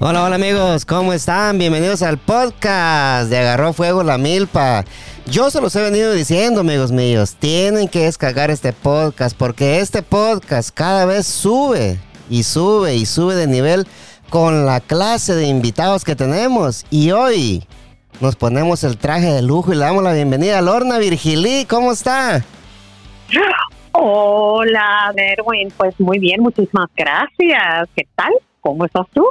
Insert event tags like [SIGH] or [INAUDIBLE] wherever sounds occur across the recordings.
Hola, hola amigos, ¿cómo están? Bienvenidos al podcast de Agarró Fuego la Milpa. Yo se los he venido diciendo, amigos míos, tienen que descargar este podcast porque este podcast cada vez sube y sube y sube de nivel con la clase de invitados que tenemos. Y hoy nos ponemos el traje de lujo y le damos la bienvenida a Lorna Virgilí. ¿Cómo está? Hola, Derwin. Pues muy bien, muchísimas gracias. ¿Qué tal? ¿Cómo estás tú?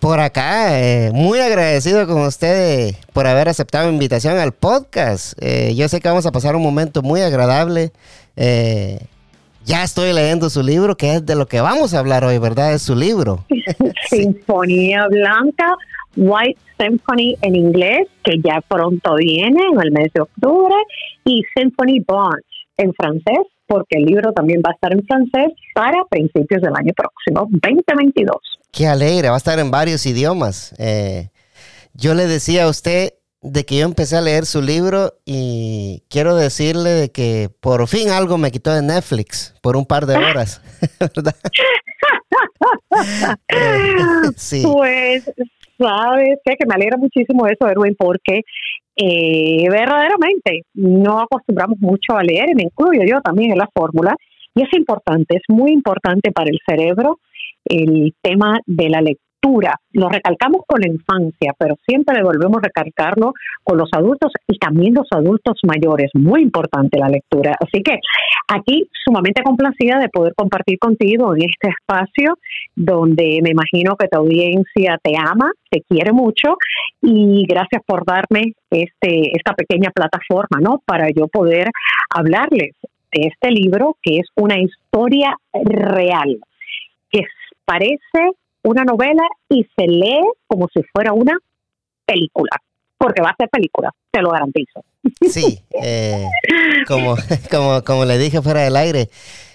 Por acá, eh, muy agradecido con usted por haber aceptado la invitación al podcast. Eh, yo sé que vamos a pasar un momento muy agradable. Eh, ya estoy leyendo su libro, que es de lo que vamos a hablar hoy, ¿verdad? Es su libro. [LAUGHS] Sinfonía Blanca, White Symphony en inglés, que ya pronto viene en el mes de octubre, y Symphony Blanche en francés, porque el libro también va a estar en francés para principios del año próximo, 2022. Qué alegre, va a estar en varios idiomas. Eh, yo le decía a usted de que yo empecé a leer su libro y quiero decirle de que por fin algo me quitó de Netflix por un par de [LAUGHS] horas, [LAUGHS] ¿verdad? [LAUGHS] Eh, sí. Pues, sabes que me alegra muchísimo eso, Erwin, porque eh, verdaderamente no acostumbramos mucho a leer, y me incluyo yo también en la fórmula, y es importante, es muy importante para el cerebro el tema de la lectura. Lo recalcamos con la infancia, pero siempre volvemos a recalcarlo con los adultos y también los adultos mayores. Muy importante la lectura. Así que aquí sumamente complacida de poder compartir contigo en este espacio donde me imagino que tu audiencia te ama, te quiere mucho y gracias por darme este esta pequeña plataforma, ¿no? Para yo poder hablarles de este libro que es una historia real que parece una novela y se lee como si fuera una película, porque va a ser película, te lo garantizo. Sí, eh, como, [LAUGHS] como, como le dije fuera del aire,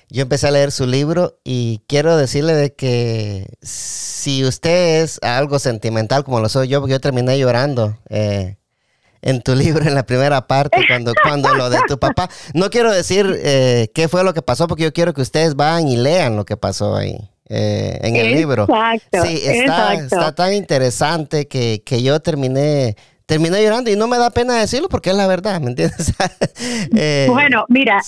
yo empecé a leer su libro y quiero decirle de que si usted es algo sentimental como lo soy yo, porque yo terminé llorando eh, en tu libro en la primera parte cuando, cuando lo de tu papá. No quiero decir eh, qué fue lo que pasó porque yo quiero que ustedes vayan y lean lo que pasó ahí. Eh, en el libro. Sí, está, está tan interesante que, yo terminé terminé llorando y no me da pena decirlo porque es la verdad, ¿me entiendes? [LAUGHS] Eh, bueno, mira,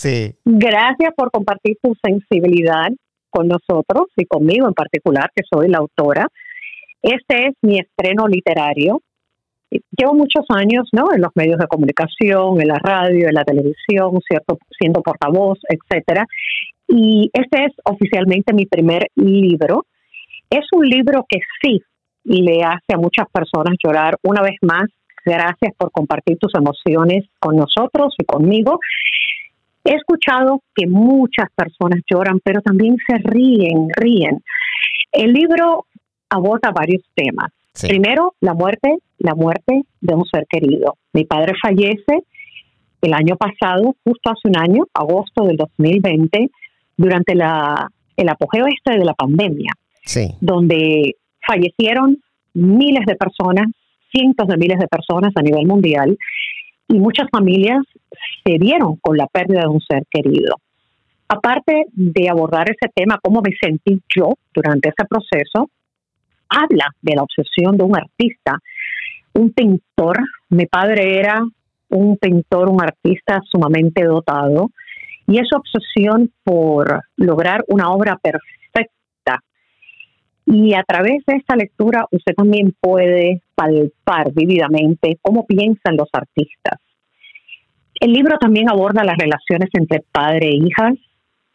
gracias por compartir tu sensibilidad con nosotros y conmigo en particular, que soy la autora. Este es mi estreno literario. Llevo muchos años ¿no? en los medios de comunicación, en la radio, en la televisión, cierto, siendo portavoz, etcétera. Y este es oficialmente mi primer libro. Es un libro que sí le hace a muchas personas llorar. Una vez más, gracias por compartir tus emociones con nosotros y conmigo. He escuchado que muchas personas lloran, pero también se ríen, ríen. El libro aborda varios temas. Primero, la muerte, la muerte de un ser querido. Mi padre fallece el año pasado, justo hace un año, agosto del 2020, durante la, el apogeo este de la pandemia, donde fallecieron miles de personas, cientos de miles de personas a nivel mundial, y muchas familias se vieron con la pérdida de un ser querido. Aparte de abordar ese tema, cómo me sentí yo durante ese proceso, habla de la obsesión de un artista, un pintor. Mi padre era un pintor, un artista sumamente dotado, y esa obsesión por lograr una obra perfecta. Y a través de esta lectura usted también puede palpar vividamente cómo piensan los artistas. El libro también aborda las relaciones entre padre e hijas,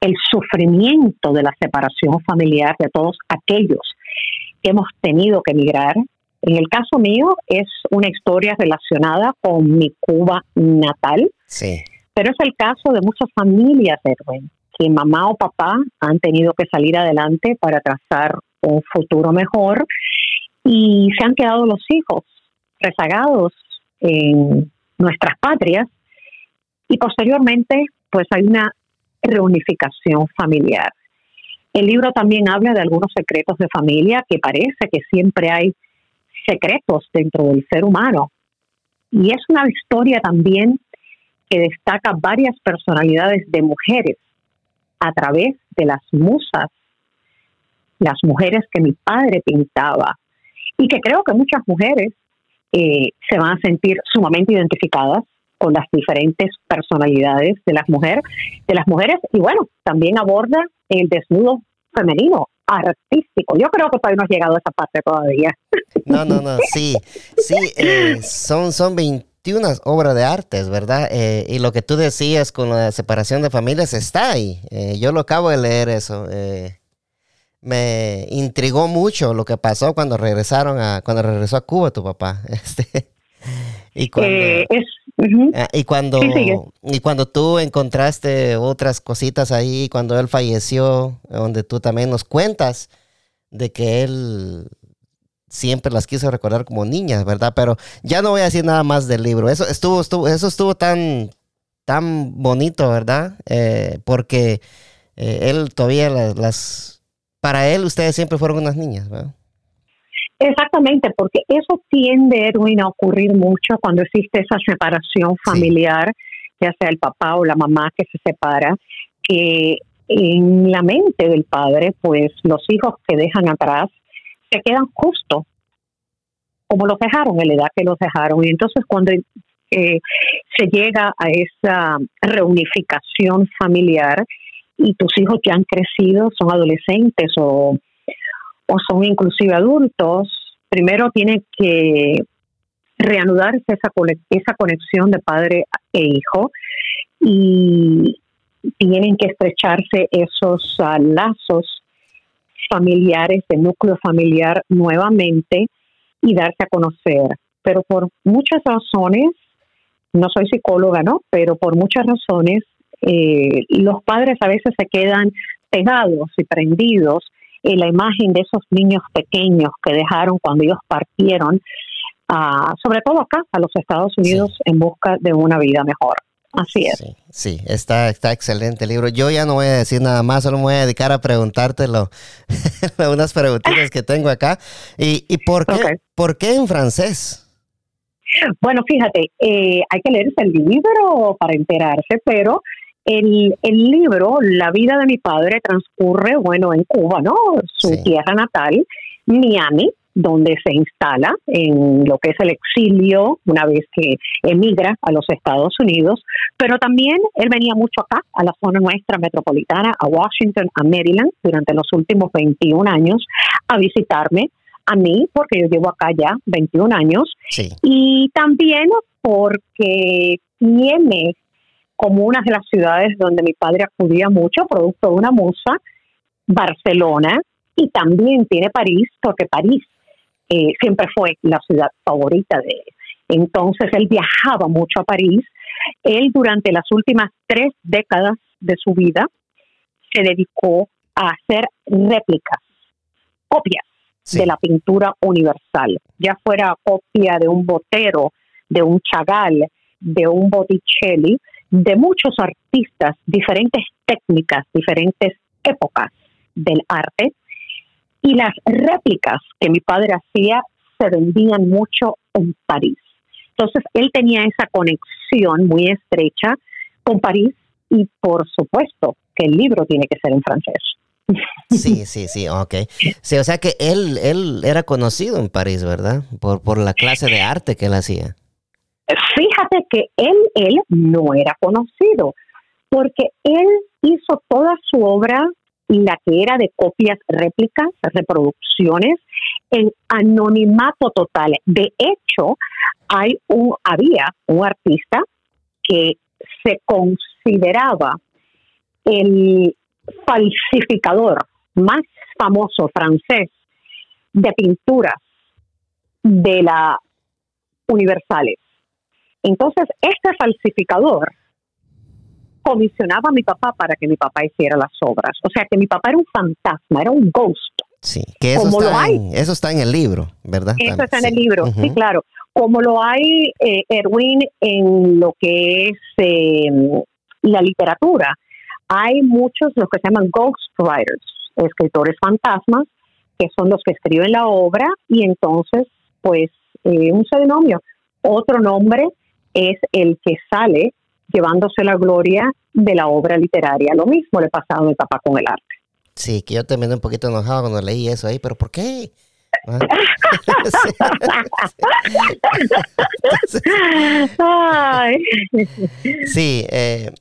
el sufrimiento de la separación familiar de todos aquellos que hemos tenido que emigrar. En el caso mío es una historia relacionada con mi Cuba natal. Sí. Pero es el caso de muchas familias, Edwin, que mamá o papá han tenido que salir adelante para trazar un futuro mejor y se han quedado los hijos rezagados en nuestras patrias y posteriormente pues hay una reunificación familiar. El libro también habla de algunos secretos de familia que parece que siempre hay secretos dentro del ser humano. Y es una historia también que destaca varias personalidades de mujeres a través de las musas, las mujeres que mi padre pintaba. y que creo que muchas mujeres eh, se van a sentir sumamente identificadas con las diferentes personalidades de las mujeres, de las mujeres y bueno, también aborda el desnudo femenino artístico. Yo creo que todavía no ha llegado a esa parte todavía. No, no, no, sí, sí, eh, son, son 21 obras de artes, ¿verdad? Eh, y lo que tú decías con la separación de familias está ahí. Eh, yo lo acabo de leer eso. me intrigó mucho lo que pasó cuando regresaron a, cuando regresó a Cuba tu papá. [LAUGHS] Este, y cuando, ah, y cuando, y cuando tú encontraste otras cositas ahí, cuando él falleció, donde tú también nos cuentas de que él siempre las quiso recordar como niñas, ¿verdad? Pero ya no voy a decir nada más del libro. Eso estuvo, estuvo eso estuvo tan, tan bonito, ¿verdad? Eh, porque eh, él todavía las, las, para él ustedes siempre fueron unas niñas, ¿verdad? Exactamente, porque eso tiende, Edwin, a ocurrir mucho cuando existe esa separación familiar, ya sea el papá o la mamá que se separa, que en la mente del padre, pues los hijos que dejan atrás se quedan justo como los dejaron, en la edad que los dejaron. Y entonces cuando eh, se llega a esa reunificación familiar y tus hijos ya han crecido, son adolescentes o o son inclusive adultos, primero tiene que reanudarse esa, esa conexión de padre e hijo y tienen que estrecharse esos ah, lazos familiares, de núcleo familiar nuevamente y darse a conocer. Pero por muchas razones, no soy psicóloga, ¿no? Pero por muchas razones, eh, los padres a veces se quedan pegados y prendidos y la imagen de esos niños pequeños que dejaron cuando ellos partieron, uh, sobre todo acá, a los Estados Unidos, en busca de una vida mejor. Así es. Sí, está, está excelente el libro. Yo ya no voy a decir nada más, solo me voy a dedicar a preguntártelo, [LAUGHS] unas preguntitas que tengo acá. ¿Y, y por, qué, por qué en francés? Bueno, fíjate, eh, hay que leerse el libro para enterarse, pero el, el, libro, La vida de mi padre, transcurre, bueno, en Cuba, ¿no? Su tierra natal, Miami, donde se instala en lo que es el exilio una vez que emigra a los Estados Unidos, pero también él venía mucho acá, a la zona nuestra metropolitana, a Washington, a Maryland, durante los últimos 21 años, a visitarme a mí, porque yo llevo acá ya 21 años, y también porque tiene como una de las ciudades donde mi padre acudía mucho, producto de una musa, Barcelona, y también tiene París, porque París eh, siempre fue la ciudad favorita de él. Entonces él viajaba mucho a París. Él durante las últimas tres décadas de su vida se dedicó a hacer réplicas, copias de la pintura universal, ya fuera copia de un Botero, de un Chagall, de un Botticelli, de muchos artistas, diferentes técnicas, diferentes épocas del arte, y las réplicas que mi padre hacía se vendían mucho en París. Entonces, él tenía esa conexión muy estrecha con París y, por supuesto, que el libro tiene que ser en francés. Sí, sí, sí, ok. Sí, o sea que él, él era conocido en París, ¿verdad? Por, por la clase de arte que él hacía. Fíjate que él, él no era conocido, porque él hizo toda su obra, la que era de copias, réplicas, reproducciones, en anonimato total. De hecho, hay un, había un artista que se consideraba el falsificador más famoso francés de pinturas de la universales. Entonces, este falsificador comisionaba a mi papá para que mi papá hiciera las obras. O sea, que mi papá era un fantasma, era un ghost. Sí, que eso, está, En, eso está en el libro, ¿verdad? Eso está en el libro, sí, claro. Como lo hay, eh, Erwin, en lo que es em, la literatura, hay muchos, los que se llaman ghost writers, escritores fantasmas, que son los que escriben la obra y entonces, pues, eh, un pseudonimio. Otro nombre es el que sale llevándose la gloria de la obra literaria. Lo mismo le pasaba a mi papá con el arte. Sí, que yo también un poquito enojado cuando leí eso ahí, pero ¿por qué? [LAUGHS] sí, eh,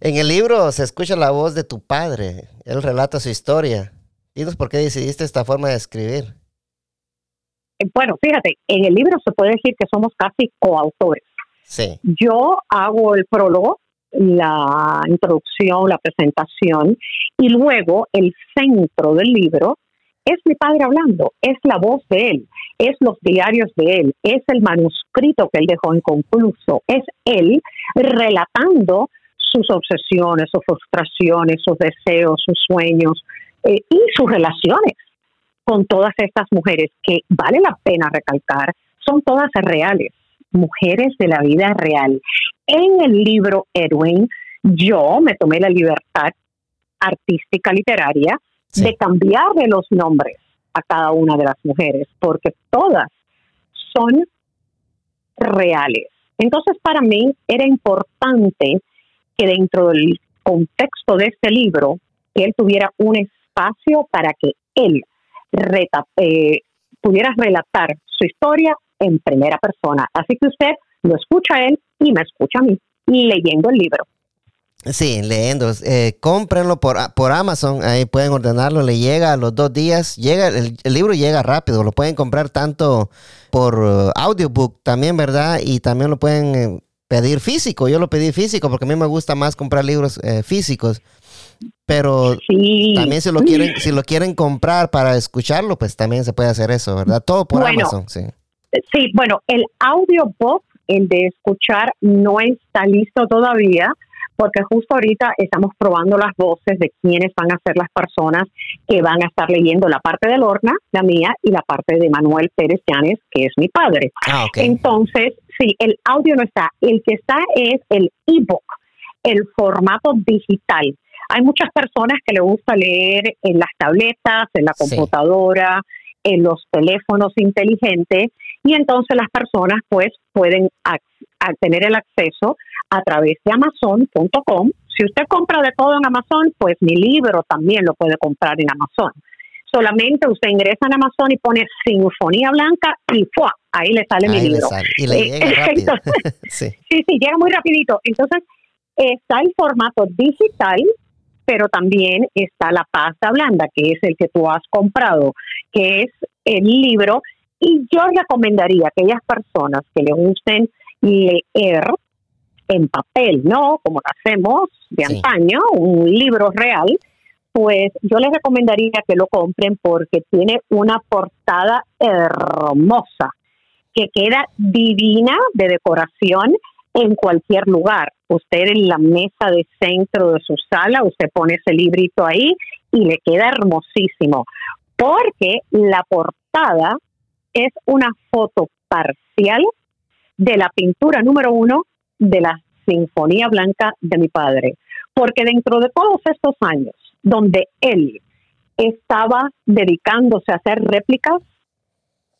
en el libro se escucha la voz de tu padre. Él relata su historia. Dinos por qué decidiste esta forma de escribir. Eh, bueno, fíjate, en el libro se puede decir que somos casi coautores. Yo hago el prólogo, la introducción, la presentación, y luego el centro del libro es mi padre hablando, es la voz de él, es los diarios de él, es el manuscrito que él dejó inconcluso, es él relatando sus obsesiones, sus frustraciones, sus deseos, sus sueños eh, y sus relaciones con todas estas mujeres que vale la pena recalcar, son todas reales, mujeres de la vida real. En el libro Edwin, yo me tomé la libertad artística literaria de cambiarle los nombres a cada una de las mujeres, porque todas son reales. Entonces, para mí era importante que dentro del contexto de este libro, él tuviera un espacio para que él eh, pudiera relatar su historia en primera persona. Así que usted lo escucha a él y me escucha a mí leyendo el libro. Sí, leyendo. Eh, cómprenlo por, por Amazon, ahí pueden ordenarlo, le llega a los dos días. Llega el, libro llega rápido, lo pueden comprar tanto por uh, audiobook también, ¿verdad? Y también lo pueden eh, pedir físico. Yo lo pedí físico porque a mí me gusta más comprar libros eh, físicos. Pero también si lo quieren, si lo quieren comprar para escucharlo, pues también se puede hacer eso, ¿verdad? Todo por Amazon, sí. Sí, bueno, el audiobook, el de escuchar, no está listo todavía porque justo ahorita estamos probando las voces de quiénes van a ser las personas que van a estar leyendo la parte de Lorna, la mía, y la parte de Manuel Pérez Llanes, que es mi padre. Ah, Entonces, sí, el audio no está. El que está es el ebook, el formato digital. Hay muchas personas que le gusta leer en las tabletas, en la computadora, en los teléfonos inteligentes, y entonces las personas pues pueden tener el acceso a través de amazon.com. Si usted compra de todo en Amazon, pues mi libro también lo puede comprar en Amazon. Solamente usted ingresa en Amazon y pone Sinfonía Blanca y ¡fua! ahí le sale mi libro. Y le llega [LAUGHS] rápido. [LAUGHS] sí. sí, sí, llega muy rapidito. Entonces, está el formato digital, pero también está la pasta blanda, que es el que tú has comprado, que es el libro. Y yo recomendaría a aquellas personas que le gusten leer en papel, ¿no? Como lo hacemos de antaño, un libro real, pues yo les recomendaría que lo compren porque tiene una portada hermosa, que queda divina de decoración en cualquier lugar. Usted en la mesa de centro de su sala, usted pone ese librito ahí y le queda hermosísimo, porque la portada es una foto parcial de la pintura número uno de la Sinfonía Blanca de mi padre. Porque dentro de todos estos años donde él estaba dedicándose a hacer réplicas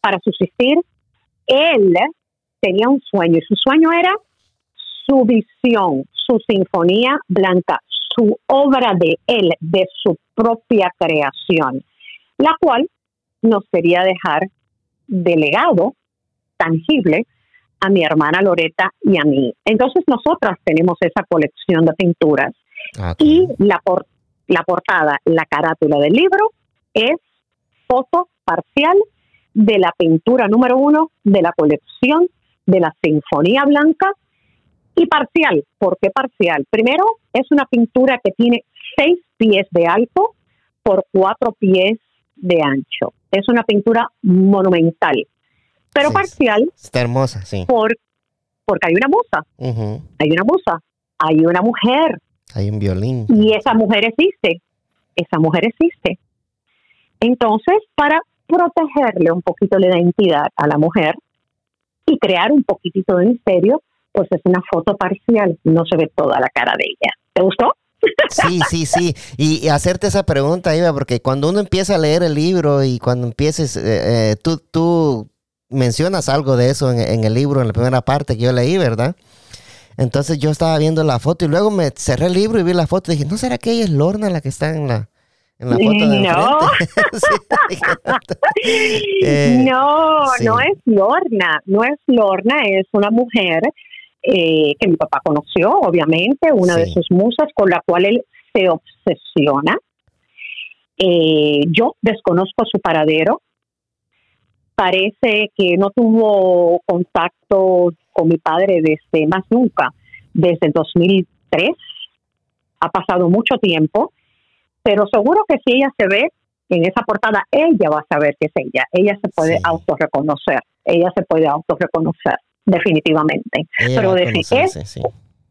para subsistir, él tenía un sueño y su sueño era su visión, su Sinfonía Blanca, su obra de él, de su propia creación, la cual nos quería dejar delegado tangible a mi hermana Loreta y a mí. Entonces nosotras tenemos esa colección de pinturas ah, y la, la portada, la carátula del libro es foto parcial de la pintura número uno de la colección de la Sinfonía Blanca y parcial. ¿Por qué parcial? Primero, es una pintura que tiene seis pies de alto por cuatro pies de ancho. Es una pintura monumental pero parcial. Está hermosa, sí. Por, porque hay una musa. Hay una musa. Hay una mujer. Hay un violín. Y esa mujer existe. Esa mujer existe. Entonces, para protegerle un poquito la identidad a la mujer y crear un poquitito de misterio, pues es una foto parcial, no se ve toda la cara de ella. ¿Te gustó? Sí, sí, sí. Y, hacerte esa pregunta, Iba, porque cuando uno empieza a leer el libro y cuando empieces, eh, eh, tú, tú mencionas algo de eso en, el libro, en la primera parte que yo leí, ¿verdad? Entonces yo estaba viendo la foto y luego me cerré el libro y vi la foto y dije, ¿no será que ella es Lorna la que está en la, en la foto de no. [LAUGHS] [LAUGHS] Eh, no, no es Lorna, no es Lorna, es una mujer eh, que mi papá conoció, obviamente, una de sus musas con la cual él se obsesiona. Eh, yo desconozco su paradero. Parece que no tuvo contacto con mi padre desde más nunca, desde el 2003. Ha pasado mucho tiempo pero seguro que si ella se ve en esa portada, ella va a saber que es ella. Ella se puede autorreconocer. Ella se puede autorreconocer, definitivamente. pero decir, es,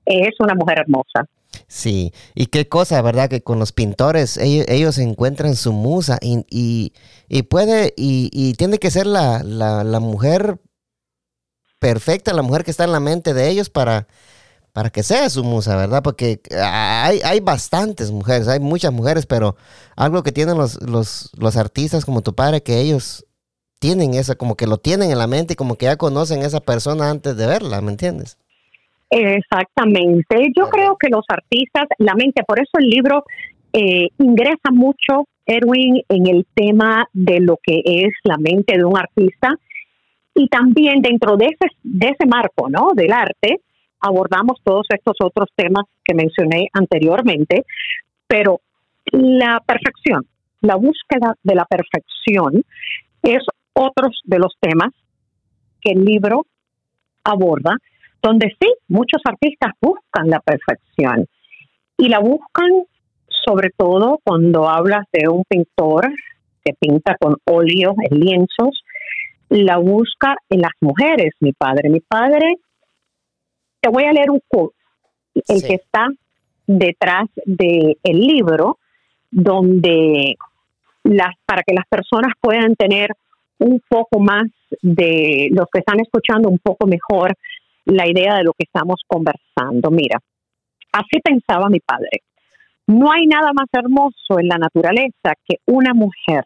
es una mujer hermosa. Sí, y qué cosa, ¿verdad? Que con los pintores ellos, encuentran su musa y, y, puede, y, y, tiene que ser la, la, la, mujer perfecta, la mujer que está en la mente de ellos para, para que sea su musa, ¿verdad? Porque hay, hay bastantes mujeres, hay muchas mujeres, pero algo que tienen los, los, los artistas como tu padre, que ellos tienen esa, como que lo tienen en la mente y como que ya conocen a esa persona antes de verla, ¿me entiendes? Exactamente. Yo creo que los artistas, la mente, por eso el libro eh, ingresa mucho, Erwin, en el tema de lo que es la mente de un artista y también dentro de ese, de ese marco, ¿no? Del arte, abordamos todos estos otros temas que mencioné anteriormente, pero la perfección, la búsqueda de la perfección es otro de los temas que el libro aborda, donde sí, muchos artistas buscan la perfección y la buscan sobre todo cuando hablas de un pintor que pinta con óleo en lienzos, la busca en las mujeres, mi padre. Mi padre te voy a leer un quote, el que está detrás del el libro, donde las, para que las personas puedan tener un poco más de los que están escuchando un poco mejor la idea de lo que estamos conversando. Mira, así pensaba mi padre. No hay nada más hermoso en la naturaleza que una mujer.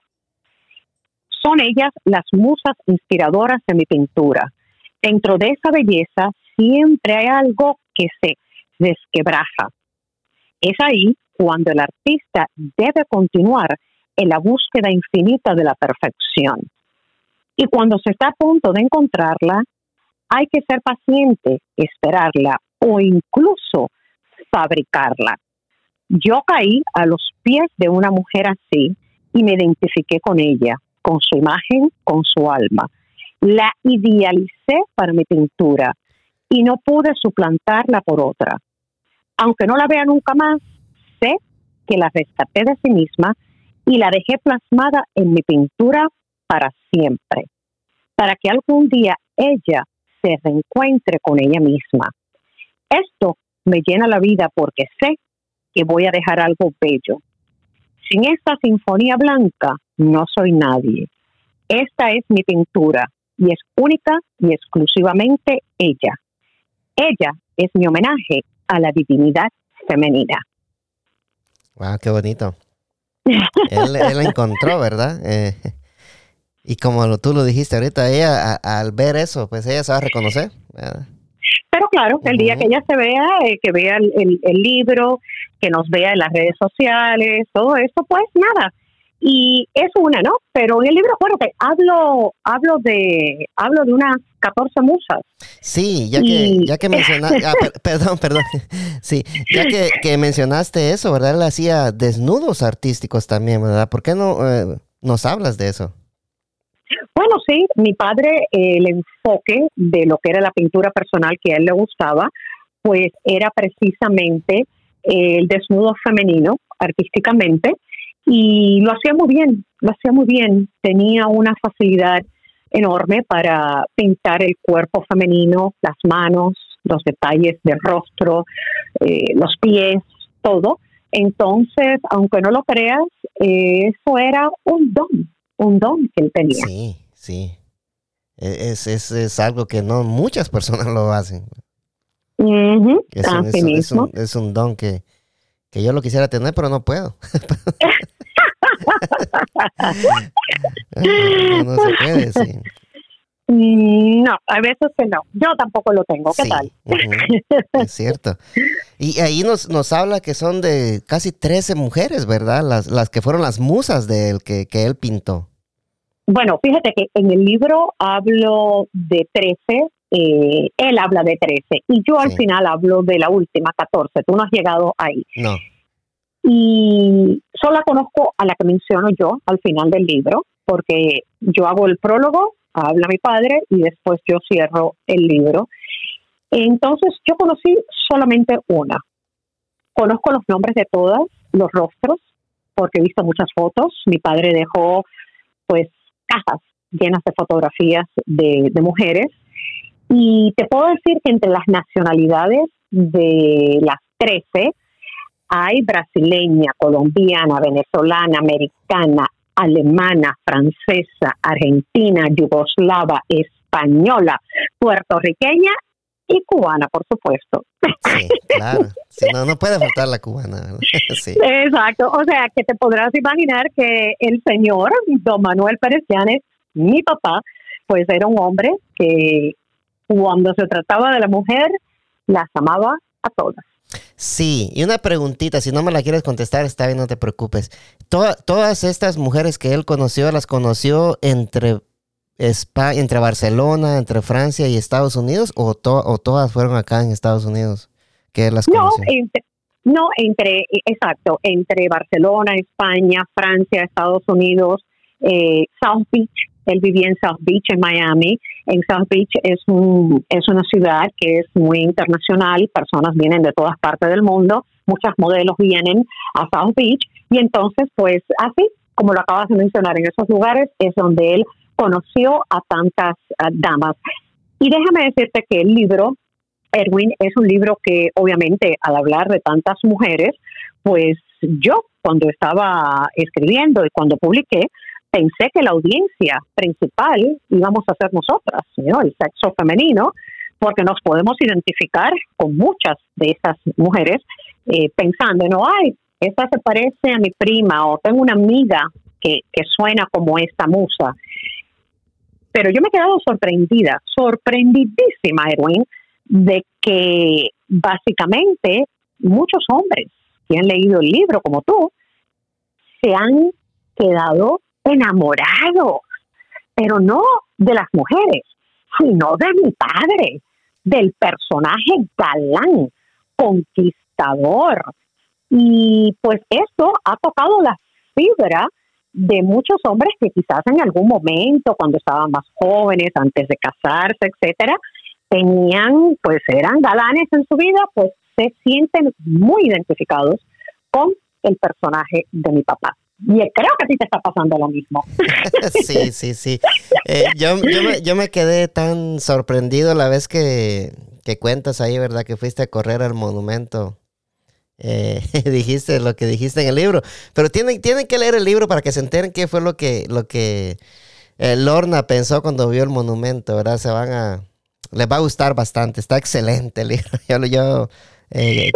Son ellas las musas inspiradoras de mi pintura. Dentro de esa belleza siempre hay algo que se desquebraja. Es ahí cuando el artista debe continuar en la búsqueda infinita de la perfección. Y cuando se está a punto de encontrarla, hay que ser paciente, esperarla o incluso fabricarla. Yo caí a los pies de una mujer así y me identifiqué con ella, con su imagen, con su alma. La idealicé para mi pintura y no pude suplantarla por otra. Aunque no la vea nunca más, sé que la rescaté de sí misma y la dejé plasmada en mi pintura para siempre, para que algún día ella se reencuentre con ella misma. Esto me llena la vida porque sé que voy a dejar algo bello. Sin esta sinfonía blanca no soy nadie. Esta es mi pintura y es única y exclusivamente ella. Ella es mi homenaje a la divinidad femenina. Wow, qué bonito. [LAUGHS] él, él encontró, ¿verdad? Eh, y como tú lo dijiste ahorita, ella al ver eso, pues ella se va a reconocer. Pero claro, el día que ella se vea, eh, que vea el, el, libro, que nos vea en las redes sociales, todo eso, pues nada, y es una, ¿no? Pero en el libro, bueno, que hablo, hablo de, hablo de unas 14 musas. Sí, ya que, ya que mencionaste, [LAUGHS] ah, perdón, perdón, [LAUGHS] sí, ya que, mencionaste eso, ¿verdad? Él hacía desnudos artísticos también, ¿verdad? ¿Por qué no eh, nos hablas de eso? Bueno, sí, mi padre, el enfoque de lo que era la pintura personal que a él le gustaba, pues era precisamente el desnudo femenino artísticamente y lo hacía muy bien, lo hacía muy bien, tenía una facilidad enorme para pintar el cuerpo femenino, las manos, los detalles del rostro, eh, los pies, todo. Entonces, aunque no lo creas, eh, eso era un don, un don que él tenía. Sí, sí. E, es, es, es algo que no muchas personas lo hacen. es, un, es, un, don que, que yo lo quisiera tener, pero no puedo. [LAUGHS] no, se puede, Mm, no, a veces que no. Yo tampoco lo tengo. ¿Qué tal? es cierto. Y ahí nos, nos habla que son de casi 13 mujeres, ¿verdad? Las, las que fueron las musas del que, que él pintó. Bueno, fíjate que en el libro hablo de 13, eh, él habla de 13 y yo al final hablo de la última, 14. Tú no has llegado ahí. No. Y solo conozco a la que menciono yo al final del libro, porque yo hago el prólogo, habla mi padre y después yo cierro el libro. Entonces yo conocí solamente una. Conozco los nombres de todas, los rostros, porque he visto muchas fotos. Mi padre dejó pues cajas llenas de fotografías de, mujeres. Y te puedo decir que entre las nacionalidades de las 13 hay brasileña, colombiana, venezolana, americana, alemana, francesa, argentina, yugoslava, española, puertorriqueña y cubana, por supuesto. Sí, claro. no, no puede faltar la cubana. [LAUGHS] Sí. Exacto. O sea, que te podrás imaginar que el señor don Manuel Pérez Llanes, mi papá, pues era un hombre que cuando se trataba de la mujer, las amaba a todas. Sí, y una preguntita, si no me la quieres contestar, está bien, no te preocupes. todas estas mujeres que él conoció, ¿las conoció entre, España, entre Barcelona, entre Francia y Estados Unidos o, o todas fueron acá en Estados Unidos que las? No, entre, no, entre, exacto, entre Barcelona, España, Francia, Estados Unidos, eh, South Beach, él vivía en South Beach, en Miami. En South Beach es, un, es una ciudad que es muy internacional, personas vienen de todas partes del mundo, muchos modelos vienen a South Beach y entonces pues así, como lo acabas de mencionar, en esos lugares es donde él conoció a tantas damas. Y déjame decirte que el libro, Erwin, es un libro que obviamente al hablar de tantas mujeres, pues yo cuando estaba escribiendo y cuando publiqué, pensé que la audiencia principal íbamos a ser nosotras, el sexo femenino, porque nos podemos identificar con muchas de estas mujeres eh, pensando, no, ay, esta se parece a mi prima o tengo una amiga que suena como esta musa. Pero yo me he quedado sorprendida, sorprendidísima, Erwin, de que básicamente muchos hombres que han leído el libro como tú se han quedado enamorados, pero no de las mujeres, sino de mi padre, del personaje galán, conquistador. Y pues esto ha tocado la fibra de muchos hombres que quizás en algún momento, cuando estaban más jóvenes, antes de casarse, etcétera, tenían, pues eran galanes en su vida, pues se sienten muy identificados con el personaje de mi papá. Y creo que a ti te está pasando lo mismo. [LAUGHS] sí, sí, sí. Eh, yo, me, yo, me, quedé tan sorprendido la vez que, cuentas ahí, ¿verdad? Que fuiste a correr al monumento. Eh, [LAUGHS] dijiste lo que dijiste en el libro. Pero tienen, tienen que leer el libro para que se enteren qué fue lo que, lo que eh, Lorna pensó cuando vio el monumento, ¿verdad? Se van a... Les va a gustar bastante. Está excelente el libro. [LAUGHS] Yo, yo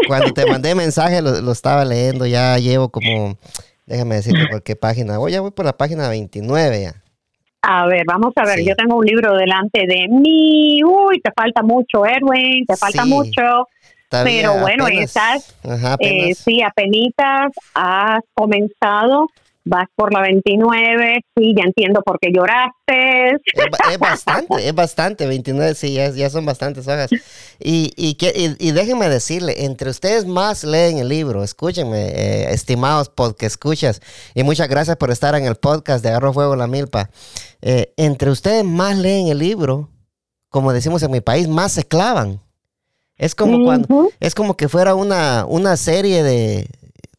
cuando te mandé mensaje lo, lo estaba leyendo. Ya llevo como Déjame decirte por qué página. Voy, ya voy por la página 29 ya. A ver, vamos a ver, yo tengo un libro delante de mí. Uy, te falta mucho, Erwin, te falta mucho. Pero bueno, estás, eh, sí, apenas has comenzado vas por la 29, sí, ya entiendo por qué lloraste. Es, bastante, es bastante, 29, sí, ya, son bastantes hojas. Y, y, que, y, déjenme decirle, entre ustedes más leen el libro, escúchenme, eh, estimados podcast escuchas, y muchas gracias por estar en el podcast de Agarro Fuego la Milpa. Eh, entre ustedes más leen el libro, como decimos en mi país, más se clavan. Es como cuando, es como que fuera una, una serie de,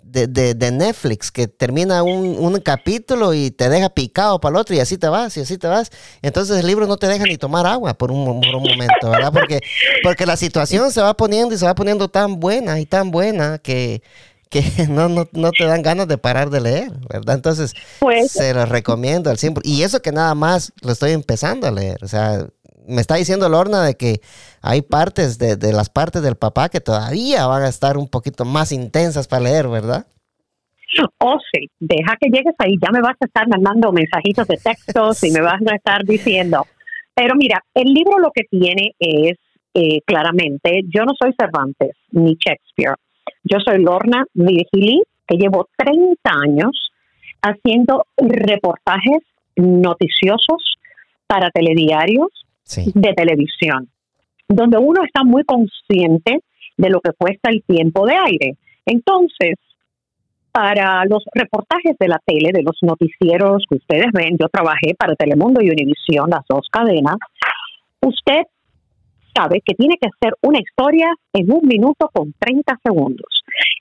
de, de, Netflix que termina un, un, capítulo y te deja picado para el otro y así te vas y así te vas. Entonces el libro no te deja ni tomar agua por un, por un momento, ¿verdad? Porque, porque la situación se va poniendo y se va poniendo tan buena y tan buena que, que [LAUGHS] no, no, no te dan ganas de parar de leer, ¿verdad? Entonces pues, se lo recomiendo al 100%. Y eso que nada más lo estoy empezando a leer, o sea, me está diciendo Lorna de que hay partes de, de, las partes del papá que todavía van a estar un poquito más intensas para leer, ¿verdad? Oh, sí, deja que llegues ahí, ya me vas a estar mandando mensajitos de textos y me vas a estar diciendo, Pero mira, el libro lo que tiene es eh, claramente, yo no soy Cervantes ni Shakespeare, yo soy Lorna Virgili, que llevo 30 años haciendo reportajes noticiosos para telediarios de televisión, donde uno está muy consciente de lo que cuesta el tiempo de aire. Entonces, para los reportajes de la tele, de los noticieros que ustedes ven, yo trabajé para Telemundo y Univisión, las dos cadenas, usted sabe que tiene que hacer una historia en un minuto con 30 segundos.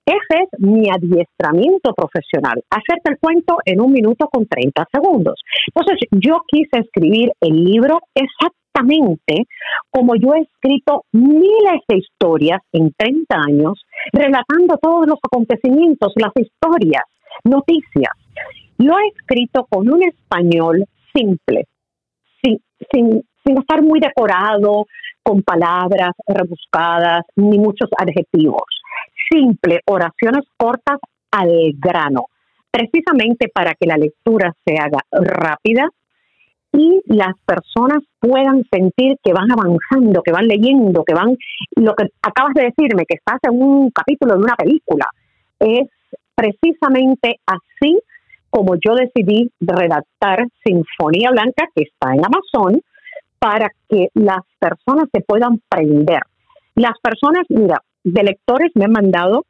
Ese es mi adiestramiento profesional, hacerte el cuento en un minuto con 30 segundos. Entonces, yo quise escribir el libro exactamente como yo he escrito miles de historias en 30 años, relatando todos los acontecimientos, las historias, noticias. Lo he escrito con un español simple, sin, sin, sin estar muy decorado, con palabras rebuscadas, ni muchos adjetivos. Simple, oraciones cortas al grano, precisamente para que la lectura se haga rápida y las personas puedan sentir que van avanzando, que van leyendo, que van, lo que acabas de decirme, que estás en un capítulo de una película, es precisamente así como yo decidí redactar Sinfonía Blanca, que está en Amazon, para que las personas se puedan prender. Las personas, mira, de lectores me han mandado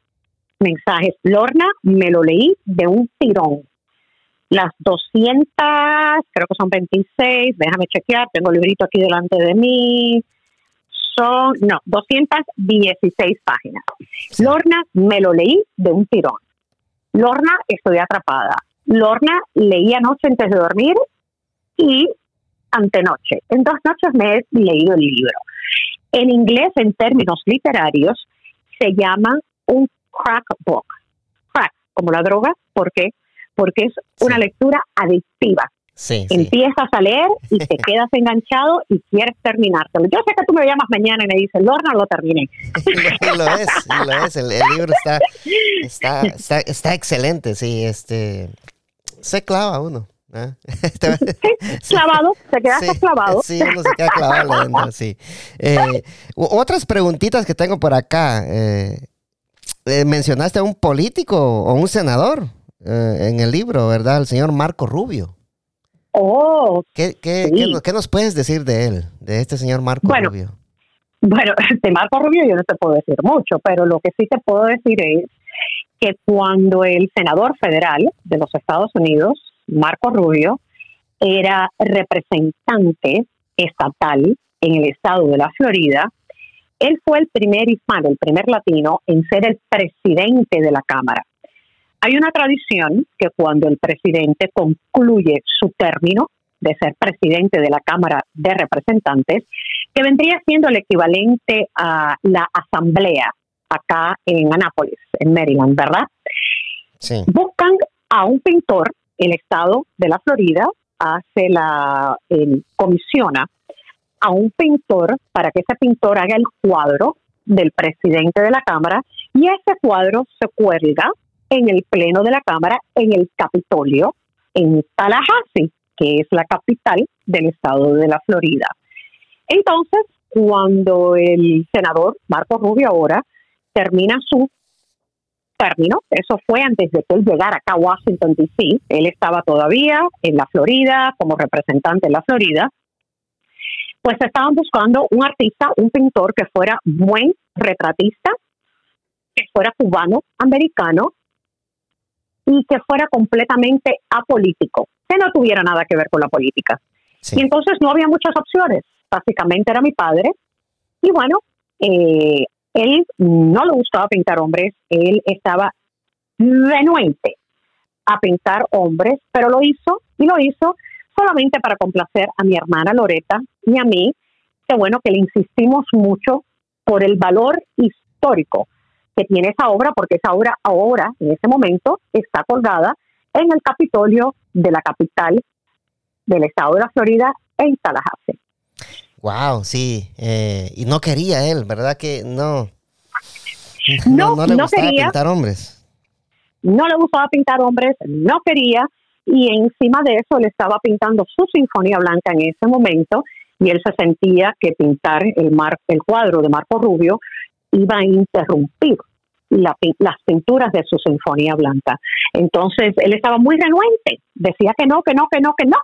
mensajes. Lorna, me lo leí de un tirón. Las 200, creo que son 26, déjame chequear, tengo el librito aquí delante de mí. Son, no, 216 páginas. Lorna, me lo leí de un tirón. Lorna, estoy atrapada. Lorna, leí anoche antes de dormir y antenoche. En dos noches me he leído el libro. En inglés, en términos literarios, se llama un crack book. Crack, como la droga, ¿por qué? Porque es una lectura adictiva. Sí, Empiezas a leer y te [LAUGHS] quedas enganchado y quieres terminártelo. Yo sé que tú me llamas mañana y me dices, Lorna, lo terminé. [LAUGHS] lo es, lo es. El, libro está, está, está, está, excelente, sí. Este, se clava uno. [LAUGHS] ¿Ah? clavado, te quedas clavado. Sí, uno se queda clavado sí. Eh, otras preguntitas que tengo por acá. Eh, eh, mencionaste a un político o un senador en el libro, ¿verdad? El señor Marco Rubio. Oh. ¿Qué, qué, qué, nos puedes decir de él, de este señor Marco Rubio? Bueno, de [LAUGHS] Marco Rubio yo no te puedo decir mucho, pero lo que sí te puedo decir es que cuando el senador federal de los Estados Unidos, Marco Rubio, era representante estatal en el estado de la Florida. Él fue el primer hispano, el primer latino en ser el presidente de la Cámara. Hay una tradición que cuando el presidente concluye su término de ser presidente de la Cámara de Representantes, que vendría siendo el equivalente a la asamblea acá en Anápolis, en Maryland, ¿verdad? Sí. Buscan a un pintor el estado de la Florida hace la comisiona a un pintor para que ese pintor haga el cuadro del presidente de la Cámara y ese cuadro se cuelga en el pleno de la Cámara en el Capitolio en Tallahassee, que es la capital del estado de la Florida. Entonces, cuando el senador Marco Rubio ahora termina su término, eso fue antes de que él llegara acá a Washington, D.C., él estaba todavía en la Florida como representante de la Florida, pues estaban buscando un artista, un pintor que fuera buen retratista, que fuera cubano, americano y que fuera completamente apolítico, que no tuviera nada que ver con la política. Y entonces no había muchas opciones. Básicamente era mi padre. Y bueno, eh, él no le gustaba pintar hombres, él estaba renuente a pintar hombres, pero lo hizo y lo hizo solamente para complacer a mi hermana Loreta y a mí, que bueno, que le insistimos mucho por el valor histórico que tiene esa obra, porque esa obra ahora, en ese momento, está colgada en el Capitolio de la capital del estado de la Florida, en Tallahassee. Wow, sí. Eh, y no quería él, ¿verdad que no? No, no, le gustaba pintar hombres. No le gustaba pintar hombres, no quería. Y encima de eso, le estaba pintando su Sinfonía Blanca en ese momento. y él se sentía que pintar el, mar, el cuadro de Marco Rubio iba a interrumpir las pinturas de su Sinfonía Blanca. Entonces él estaba muy renuente, decía que no, que no, que no, que no,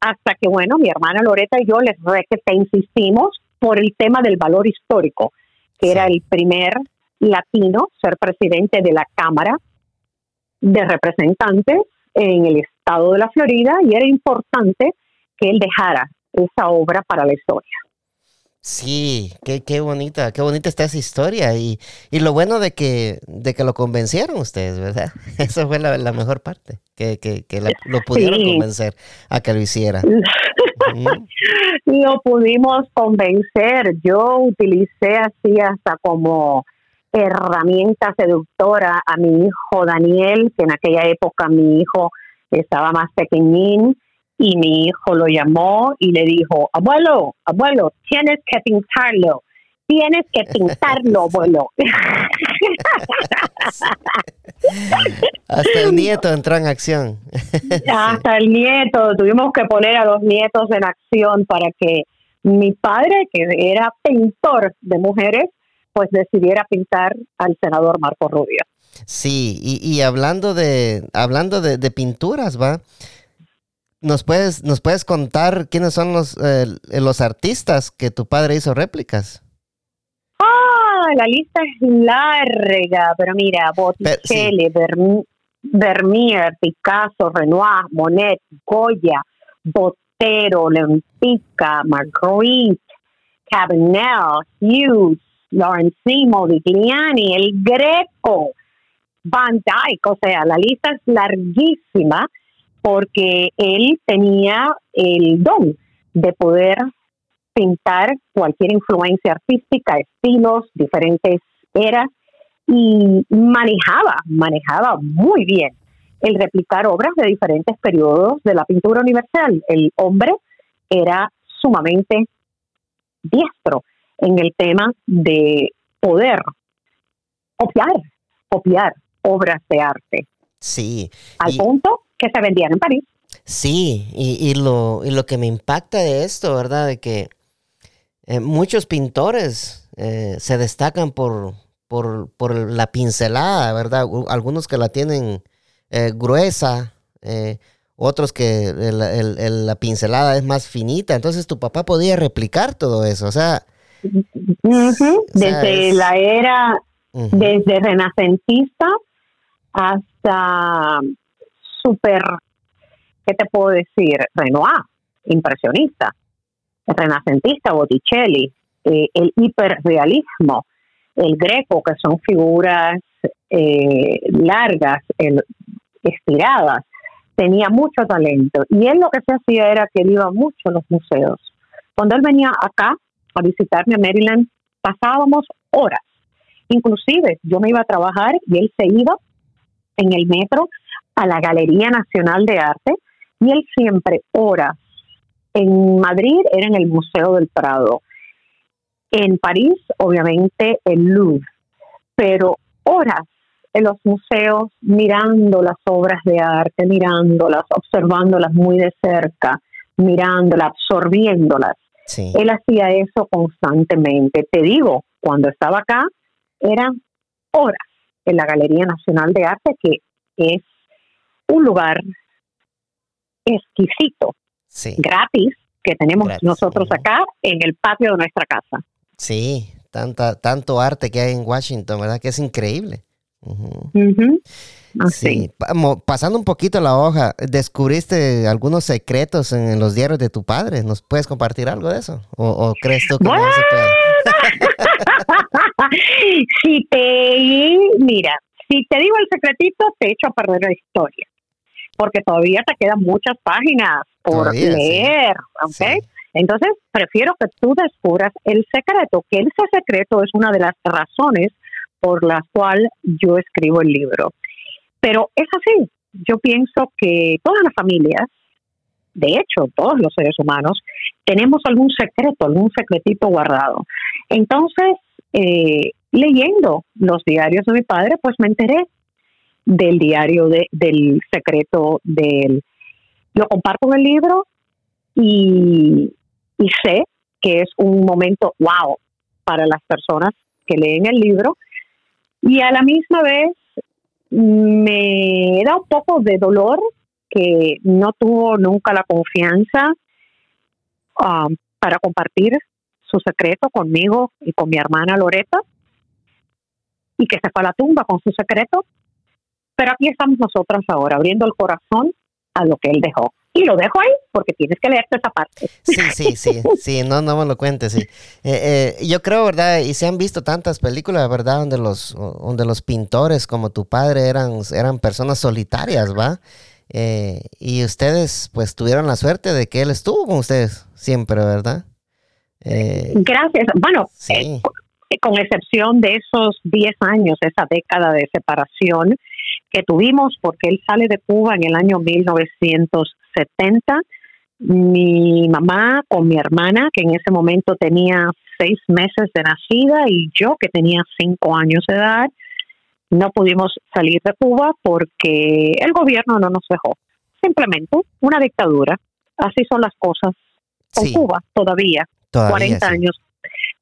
hasta que, bueno, mi hermana Loreta y yo les re que te insistimos por el tema del valor histórico, que era el primer latino ser presidente de la Cámara de Representantes en el estado de la Florida y era importante que él dejara esa obra para la historia. Sí, qué, qué bonita, qué bonita está esa historia y, y, lo bueno de que, de que lo convencieron ustedes, ¿verdad? [LAUGHS] Esa fue la, mejor parte, que, que, que lo pudieron convencer a que lo hiciera. [LAUGHS] lo pudimos convencer, yo utilicé así hasta como herramienta seductora a mi hijo Daniel, que en aquella época mi hijo estaba más pequeñín, y mi hijo lo llamó y le dijo, abuelo, abuelo, tienes que pintarlo, tienes que pintarlo, [LAUGHS] abuelo. Hasta el [LAUGHS] nieto entró en acción. [LAUGHS] Hasta el nieto, tuvimos que poner a los nietos en acción para que mi padre, que era pintor de mujeres, pues decidiera pintar al senador Marco Rubio. Sí, y, hablando de hablando de, de pinturas, va, ¿Nos puedes, ¿Nos puedes contar quiénes son los, eh, los artistas que tu padre hizo réplicas? Ah, la lista es larga, pero mira, Botticelli, Vermeer, Picasso, Renoir, Monet, Goya, Botero, Lempica, Magritte, Cabanel, Hughes, Lorenzino, Modigliani, El Greco, Van Dyck, o sea, la lista es larguísima porque él tenía el don de poder pintar cualquier influencia artística, estilos, diferentes eras, y manejaba, manejaba muy bien el replicar obras de diferentes periodos de la pintura universal. El hombre era sumamente diestro en el tema de poder copiar, copiar obras de arte. Sí. Al punto que se vendían en París. Sí, y, lo, y lo que me impacta de esto, ¿verdad? De que eh, muchos pintores eh, se destacan por, por, la pincelada, ¿verdad? Algunos que la tienen eh, gruesa, otros que la pincelada es más finita. Entonces tu papá podía replicar todo eso, o sea... desde la era, desde renacentista hasta súper, ¿qué te puedo decir? Renoir, impresionista, renacentista, Botticelli, eh, el hiperrealismo, el greco, que son figuras eh, largas, estiradas, tenía mucho talento. Y él lo que se hacía era que él iba mucho a los museos. Cuando él venía acá a visitarme a Maryland, pasábamos horas. Inclusive yo me iba a trabajar y él se iba en el metro a la Galería Nacional de Arte y él siempre horas. En Madrid era en el Museo del Prado. En París, obviamente, el Louvre. Pero horas en los museos mirando las obras de arte, mirándolas, observándolas muy de cerca, mirándolas, absorbiéndolas. Él hacía eso constantemente. Te digo, cuando estaba acá, eran horas en la Galería Nacional de Arte, que es un lugar exquisito, gratis, que tenemos nosotros acá en el patio de nuestra casa. Sí, tanta, tanto arte que hay en Washington, ¿verdad? Que es increíble. Sí. Pasando un poquito la hoja, ¿descubriste algunos secretos en, los diarios de tu padre? ¿Nos puedes compartir algo de eso? ¿O, crees tú que no se puede? [LAUGHS] si te, mira, si te digo el secretito, te echo a perder la historia, porque todavía te quedan muchas páginas por leer, ¿ok? Entonces, prefiero que tú descubras el secreto, que ese secreto es una de las razones por las cuales yo escribo el libro. Pero es así, yo pienso que todas las familias, de hecho, todos los seres humanos, tenemos algún secreto, algún secretito guardado. Entonces, eh, leyendo los diarios de mi padre, pues me enteré del diario de, del secreto del... Lo comparto en el libro y y sé que es un momento wow para las personas que leen el libro y a la misma vez me da un poco de dolor que no tuvo nunca la confianza um, para compartir su secreto conmigo y con mi hermana Loreta y que se fue a la tumba con su secreto. Pero aquí estamos nosotras ahora, abriendo el corazón a lo que él dejó. Y lo dejo ahí porque tienes que leerte esa parte. Sí, sí, sí, sí, no, no me lo cuentes, sí. Eh, eh, yo creo, ¿verdad? Y se han visto tantas películas, ¿verdad? Donde los, donde los pintores como tu padre eran, eran personas solitarias, ¿va? Eh, y ustedes, pues, tuvieron la suerte de que él estuvo con ustedes siempre, ¿verdad? Gracias. Bueno, con excepción de esos 10 años, esa década de separación, que tuvimos porque él sale de Cuba en el año 1970. Mi mamá con mi hermana, que en ese momento tenía seis meses de nacida, y yo, que tenía cinco años de edad, no pudimos salir de Cuba porque el gobierno no nos dejó. Simplemente una dictadura. Así son las cosas con Cuba todavía, cuarenta 40 años,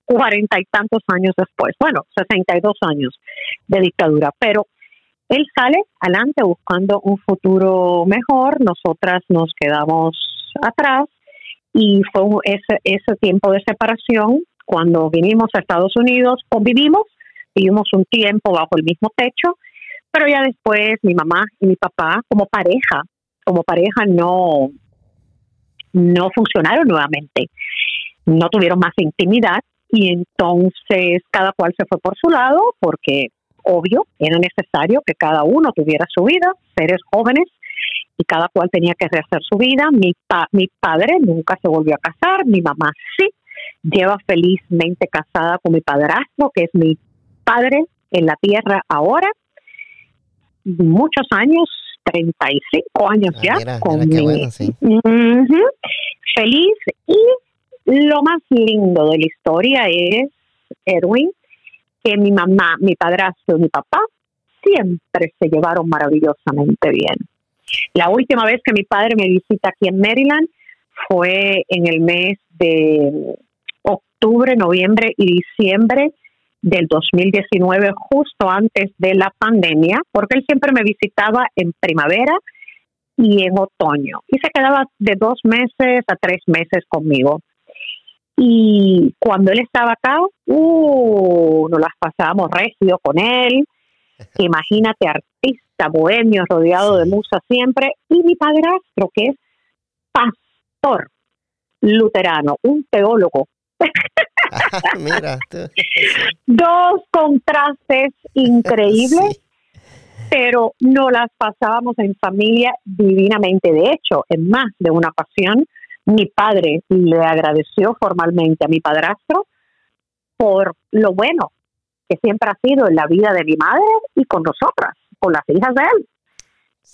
cuarenta y tantos años después. Bueno, 62 años de dictadura. Pero él sale adelante buscando un futuro mejor, nosotras nos quedamos atrás y fue ese, ese tiempo de separación. Cuando vinimos a Estados Unidos, convivimos, vivimos un tiempo bajo el mismo techo, pero ya después mi mamá y mi papá como pareja, como pareja no, no funcionaron nuevamente, no tuvieron más intimidad y entonces cada cual se fue por su lado porque obvio, era necesario que cada uno tuviera su vida, seres jóvenes, y cada cual tenía que rehacer su vida. Mi, mi padre nunca se volvió a casar, mi mamá sí, lleva felizmente casada con mi padrastro, que es mi padre en la tierra ahora, muchos años, 35 años ah, ya, con feliz y lo más lindo de la historia es, Edwin, que mi mamá, mi padrastro mi papá siempre se llevaron maravillosamente bien. La última vez que mi padre me visita aquí en Maryland fue en el mes de octubre, noviembre y diciembre del 2019, justo antes de la pandemia, porque él siempre me visitaba en primavera y en otoño. Y se quedaba de dos meses a tres meses conmigo. Y cuando él estaba acá, uh, nos las pasábamos recio con él. [LAUGHS] Imagínate, artista bohemio, rodeado de musa siempre. Y mi padrastro, que es pastor luterano, un teólogo. [LAUGHS] Mira, Dos contrastes [LAUGHS] increíbles, pero no las pasábamos en familia divinamente. De hecho, en más de una ocasión, mi padre le agradeció formalmente a mi padrastro por lo bueno que siempre ha sido en la vida de mi madre y con nosotras, con las hijas de él.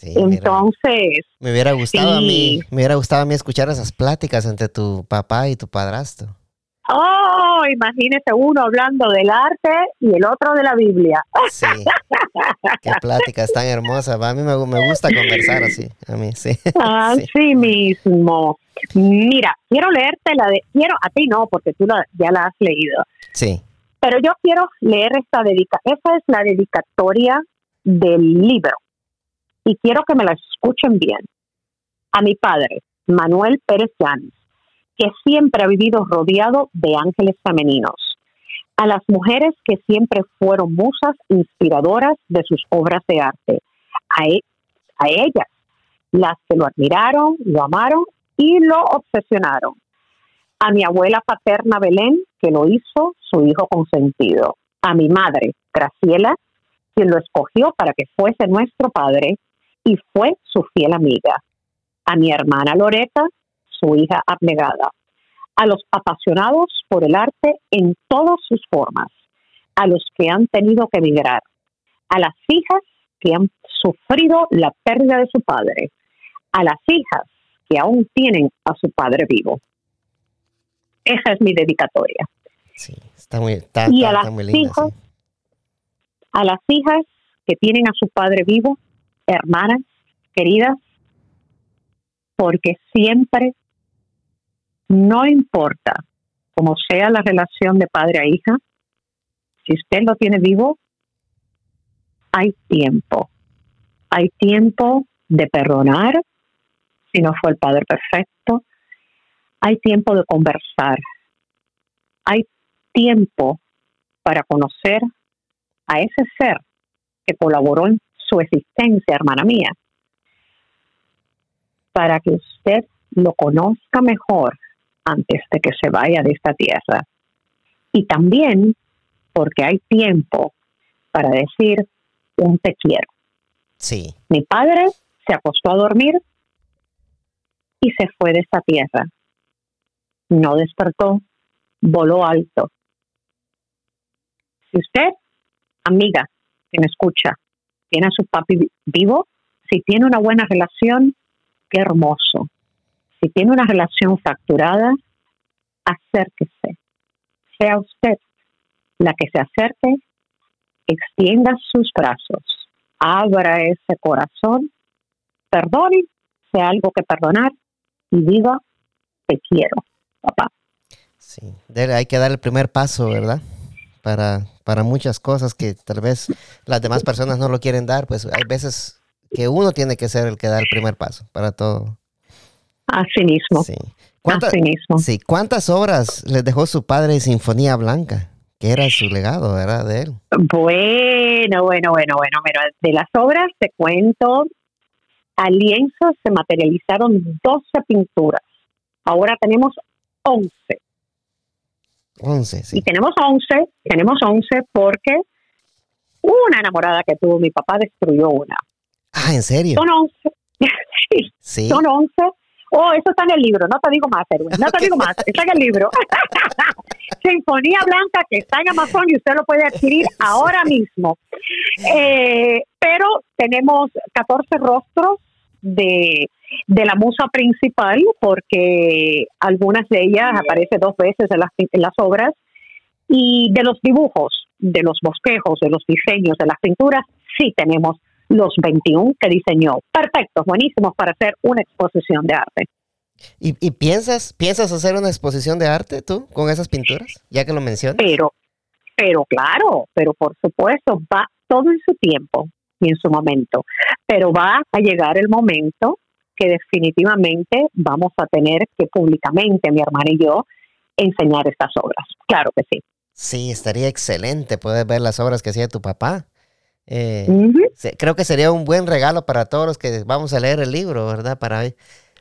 Entonces, me hubiera gustado a mí, me hubiera gustado a mí escuchar esas pláticas entre tu papá y tu padrastro. Oh, imagínese uno hablando del arte y el otro de la Biblia. Sí. Qué pláticas tan hermosas. A mí me, gusta conversar así. A mí, sí. Así mismo. Mira, quiero leerte la de. Quiero, a ti no, porque tú ya la has leído. Sí. Pero yo quiero leer esta dedica. Esa es la dedicatoria del libro. Y quiero que me la escuchen bien. A mi padre, Manuel Pérez Llanes que siempre ha vivido rodeado de ángeles femeninos, a las mujeres que siempre fueron musas inspiradoras de sus obras de arte, a, e, a ellas, las que lo admiraron, lo amaron y lo obsesionaron, a mi abuela paterna Belén, que lo hizo su hijo consentido, a mi madre, Graciela, quien lo escogió para que fuese nuestro padre y fue su fiel amiga, a mi hermana Loreta, su hija abnegada, a los apasionados por el arte en todas sus formas, a los que han tenido que emigrar, a las hijas que han sufrido la pérdida de su padre, a las hijas que aún tienen a su padre vivo. Esa es mi dedicatoria. Sí, está muy, y a las hijas, a las hijas que tienen a su padre vivo, hermanas, queridas, porque siempre no importa cómo sea la relación de padre a hija, si usted lo tiene vivo, hay tiempo. Hay tiempo de perdonar si no fue el padre perfecto. Hay tiempo de conversar. Hay tiempo para conocer a ese ser que colaboró en su existencia, hermana mía, para que usted lo conozca mejor antes de que se vaya de esta tierra. Y también porque hay tiempo para decir un te quiero. Sí. Mi padre se acostó a dormir y se fue de esta tierra. No despertó, voló alto. Si usted, amiga, que me escucha, tiene a su papi vivo, si tiene una buena relación, qué hermoso. Si tiene una relación fracturada, acérquese. Sea usted la que se acerque, extienda sus brazos, abra ese corazón, perdone, sea algo que perdonar y diga, te quiero, papá. Sí, hay que dar el primer paso, ¿verdad? Para, para muchas cosas que tal vez las demás personas no lo quieren dar, pues hay veces que uno tiene que ser el que da el primer paso para todo. Así mismo. Sí. ¿Cuántas, mismo. Sí, ¿cuántas obras les dejó su padre Sinfonía Blanca? Que era su legado, ¿verdad? De él. Bueno, bueno, bueno, bueno. Mira, de las obras te cuento, a lienzo se materializaron 12 pinturas. Ahora tenemos 11. 11, sí. Y tenemos 11, tenemos 11 porque una enamorada que tuvo mi papá destruyó una. Ah, ¿en serio? Son 11. [LAUGHS] sí, sí, son 11 Oh, eso está en el libro, no te digo más, Erwin, no te digo más, está en el libro. [LAUGHS] Sinfonía Blanca que está en Amazon y usted lo puede adquirir ahora mismo. Eh, pero tenemos 14 rostros de, de la musa principal porque algunas de ellas aparecen dos veces en las, en las obras y de los dibujos, de los bosquejos, de los diseños, de las pinturas, sí tenemos los 21 que diseñó. Perfectos, buenísimos para hacer una exposición de arte. ¿Y, piensas, piensas hacer una exposición de arte tú con esas pinturas, ya que lo mencionas? Pero, pero claro, pero por supuesto, va todo en su tiempo y en su momento. Pero va a llegar el momento que definitivamente vamos a tener que públicamente, mi hermana y yo, enseñar estas obras. Claro que sí. Sí, estaría excelente poder ver las obras que hacía tu papá. Eh, creo que sería un buen regalo para todos los que vamos a leer el libro, ¿verdad? Para,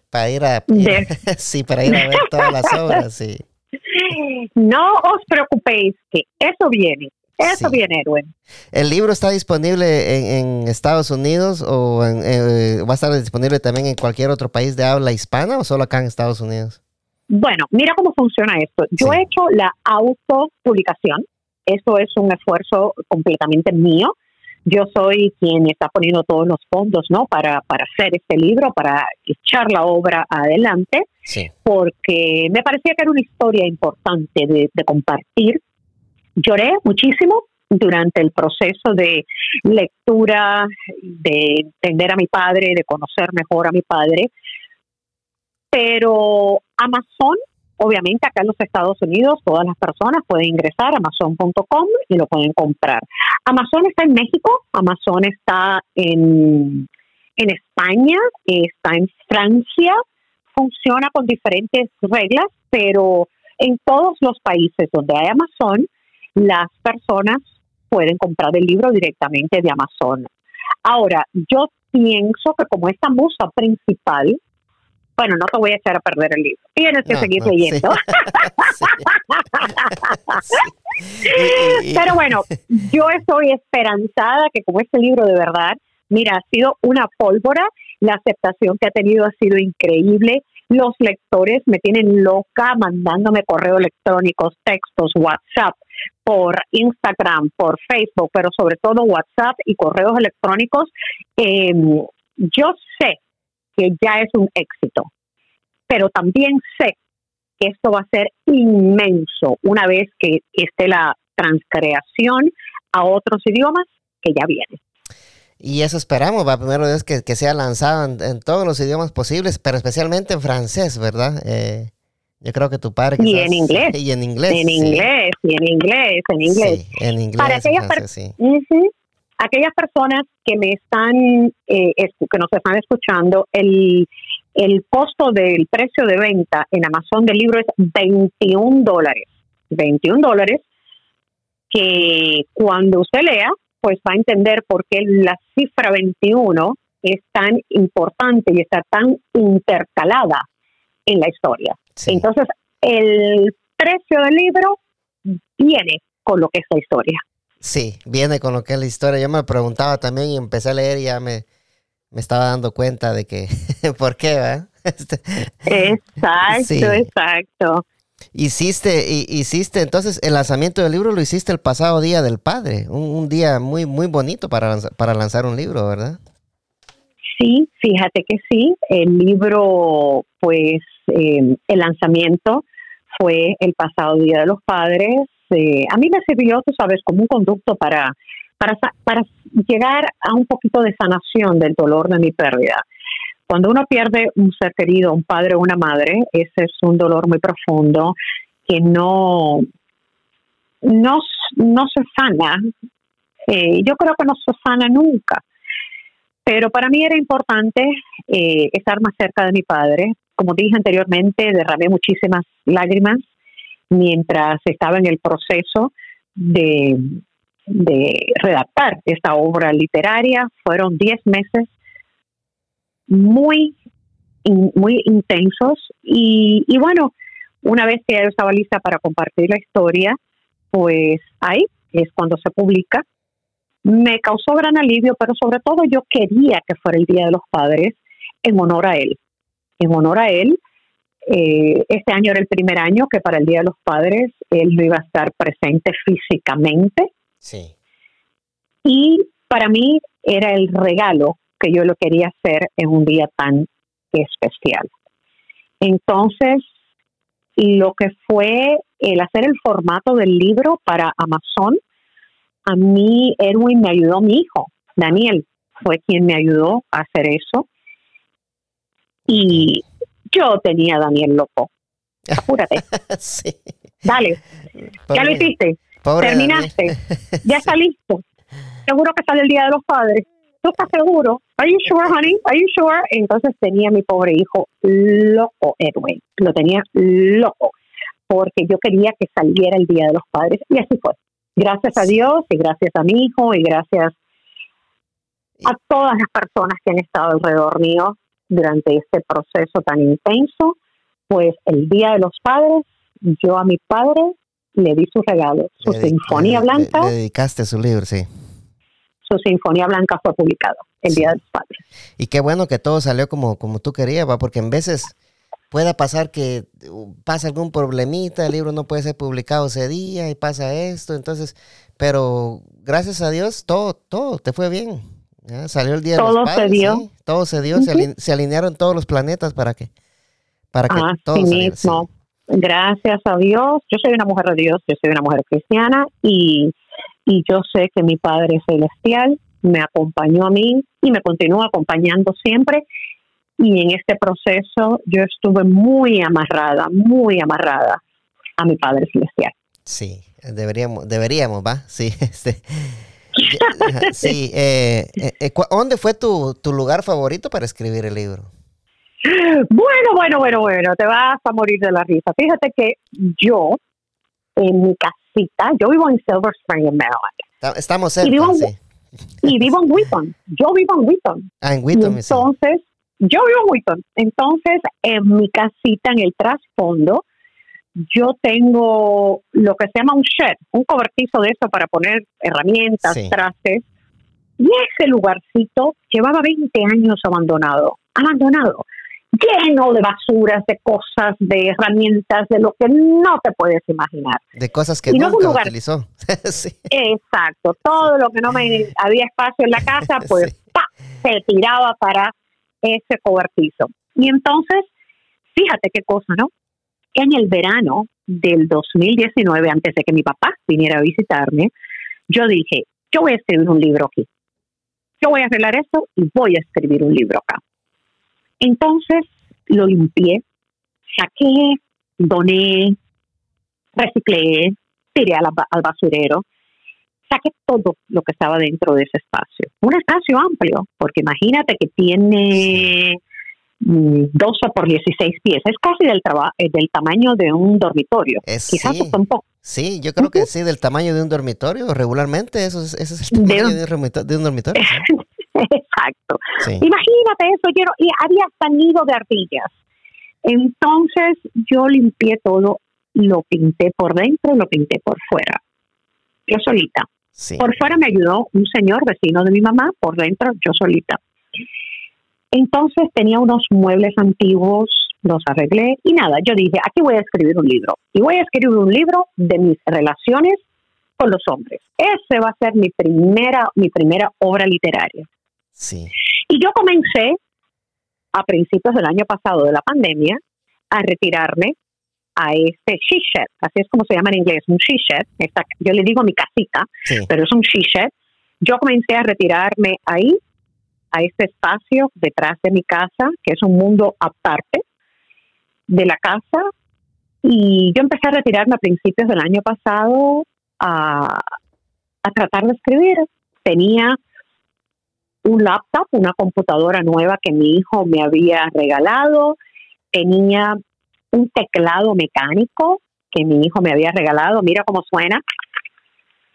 para ir a [LAUGHS] sí, para ir a ver todas las obras, sí. [LAUGHS] No os preocupéis que eso viene. Eso viene, Edwin. ¿El libro está disponible en, Estados Unidos o eh, va a estar disponible también en cualquier otro país de habla hispana o solo acá en Estados Unidos? Bueno, mira cómo funciona esto. Yo he hecho la autopublicación. Eso es un esfuerzo completamente mío yo soy quien está poniendo todos los fondos, ¿no? Para, para hacer este libro, para echar la obra adelante, porque me parecía que era una historia importante de, compartir. Lloré muchísimo durante el proceso de lectura, de entender a mi padre, de conocer mejor a mi padre, pero Amazon Obviamente acá en los Estados Unidos todas las personas pueden ingresar a amazon.com y lo pueden comprar. Amazon está en México, Amazon está en, en España, está en Francia, funciona con diferentes reglas, pero en todos los países donde hay Amazon, las personas pueden comprar el libro directamente de Amazon. Ahora, yo pienso que como esta musa principal bueno, no te voy a echar a perder el libro. Tienes que seguir leyendo. [LAUGHS] Pero bueno, yo estoy esperanzada que como este libro de verdad, mira, ha sido una pólvora, la aceptación que ha tenido ha sido increíble. Los lectores me tienen loca mandándome correos electrónicos, textos, WhatsApp, por Instagram, por Facebook, pero sobre todo WhatsApp y correos electrónicos. Eh, yo sé que ya es un éxito. Pero también sé que esto va a ser inmenso una vez que esté la transcreación a otros idiomas que ya viene. Y eso esperamos, va primero es que, sea lanzado en, todos los idiomas posibles, pero especialmente en francés, ¿verdad? Eh, Yo creo que tu padre. y en [LAUGHS] inglés. Y en inglés. En inglés, y en inglés, en inglés. en inglés. Para aquellas, aquellas personas que me están, eh, que nos están escuchando, el, el costo del precio de venta en Amazon del libro es 21 dólares. 21 dólares que cuando usted lea, pues va a entender por qué la cifra 21 es tan importante y está tan intercalada en la historia. Entonces, el precio del libro viene con lo que es la historia. Sí, viene con lo que es la historia. Yo me preguntaba también y empecé a leer y ya me, me estaba dando cuenta de que, [LAUGHS] ¿por qué? Va? [LAUGHS] Este, exacto, exacto. Hiciste, hiciste, entonces el lanzamiento del libro lo hiciste el pasado día del padre, un, día muy, muy bonito para, para lanzar un libro, ¿verdad? Sí, fíjate que sí. El libro, pues, eh, el lanzamiento fue el pasado Día de los Padres. Eh, a mí me sirvió, tú sabes, como un conducto para, para, para llegar a un poquito de sanación del dolor de mi pérdida. Cuando uno pierde un ser querido, un padre o una madre, ese es un dolor muy profundo que no, no, no se sana. Eh, yo creo que no se sana nunca. Pero para mí era importante eh, estar más cerca de mi padre. Como dije anteriormente, derramé muchísimas lágrimas mientras estaba en el proceso de, redactar esta obra literaria. Fueron 10 meses muy, muy intensos y, y bueno, una vez que ya estaba lista para compartir la historia, pues ahí es cuando se publica me causó gran alivio, pero sobre todo yo quería que fuera el Día de los Padres en honor a él. En honor a él, eh, este año era el primer año que para el Día de los Padres él no iba a estar presente físicamente. Sí. Y para mí era el regalo que yo lo quería hacer en un día tan especial. Entonces, lo que fue el hacer el formato del libro para Amazon, a mí Erwin me ayudó mi hijo, Daniel fue quien me ayudó a hacer eso. Y yo tenía a Daniel loco. Apúrate. [LAUGHS] sí. Dale. ya lo hiciste. Terminaste. ya [LAUGHS] está listo. Seguro que sale el Día de los Padres. ¿Tú estás seguro? Are you sure, honey? Are you sure? Entonces tenía mi pobre hijo loco, Edwin. Lo tenía loco. Porque yo quería que saliera el Día de los Padres. Y así fue. Gracias a Dios y gracias a mi hijo y gracias a todas las personas que han estado alrededor mío durante este proceso tan intenso, pues el Día de los Padres, yo a mi padre le di su regalo, su Sinfonía Blanca. Le, dedicaste su libro, sí. Su Sinfonía Blanca fue publicado el Día de los Padres. Y qué bueno que todo salió como, como tú querías, ¿va? porque en veces pueda pasar que uh, pasa algún problemita, el libro no puede ser publicado ese día y pasa esto, entonces, pero gracias a Dios todo, todo te fue bien. Salió el día todo de los se dio. todo se dio, se, alinearon todos los planetas para que, para que todo mismo. Gracias a Dios, yo soy una mujer de Dios, yo soy una mujer cristiana y, y yo sé que mi Padre Celestial me acompañó a mí y me continúa acompañando siempre y en este proceso yo estuve muy amarrada, muy amarrada a mi Padre Celestial. Sí, deberíamos, deberíamos, ¿va? Sí, [LAUGHS] este. [LAUGHS] sí, eh, eh, eh ¿dónde fue tu, tu lugar favorito para escribir el libro? Bueno, bueno, bueno, bueno, te vas a morir de la risa. Fíjate que yo, en mi casita, yo vivo en Silver Spring, en Maryland. Estamos cerca, y vivo, sí. Y vivo en Wheaton. Yo vivo en Wheaton. Ah, en Wheaton. entonces, yo vivo en Wheaton, entonces en mi casita, en el trasfondo, yo tengo lo que se llama un shed, un cobertizo de eso para poner herramientas, trastes. Y ese lugarcito llevaba 20 años abandonado, abandonado, lleno de basuras, de cosas, de herramientas, de lo que no te puedes imaginar. De cosas que nunca utilizó. [LAUGHS] Exacto, todo lo que no me [LAUGHS] había espacio en la casa, pues se tiraba para ese cobertizo. Y entonces, fíjate qué cosa, ¿no? En el verano del 2019, antes de que mi papá viniera a visitarme, yo dije, yo voy a escribir un libro aquí. Yo voy a arreglar esto y voy a escribir un libro acá. Entonces lo limpié, saqué doné, reciclé, tiré al, al basurero, saqué todo lo que estaba dentro de ese espacio. Un espacio amplio, porque imagínate que tiene 12 mm, por 16 pies, es casi del, eh, del tamaño de un dormitorio. Quizás sí. un poco. Sí, yo creo que sí, del tamaño de un dormitorio, regularmente eso es, eso es el tamaño de, un dormitorio. [LAUGHS] Exacto. Imagínate eso, yo, y había hasta nido de ardillas. Entonces yo limpié todo, lo pinté por dentro, lo pinté por fuera. Yo solita. Por fuera me ayudó un señor vecino de mi mamá, por dentro yo solita. Entonces tenía unos muebles antiguos, los arreglé y nada, yo dije, aquí voy a escribir un libro. Y voy a escribir un libro de mis relaciones con los hombres. Ese va a ser mi primera, mi primera obra literaria. Sí. Y yo comencé a principios del año pasado de la pandemia a retirarme a este she así es como se llama en inglés, un she yo le digo mi casita, pero es un she Yo comencé a retirarme ahí, a este espacio detrás de mi casa, que es un mundo aparte de la casa, y yo empecé a retirarme a principios del año pasado a, a tratar de escribir. Tenía un laptop, una computadora nueva que mi hijo me había regalado, tenía un teclado mecánico que mi hijo me había regalado, mira cómo suena.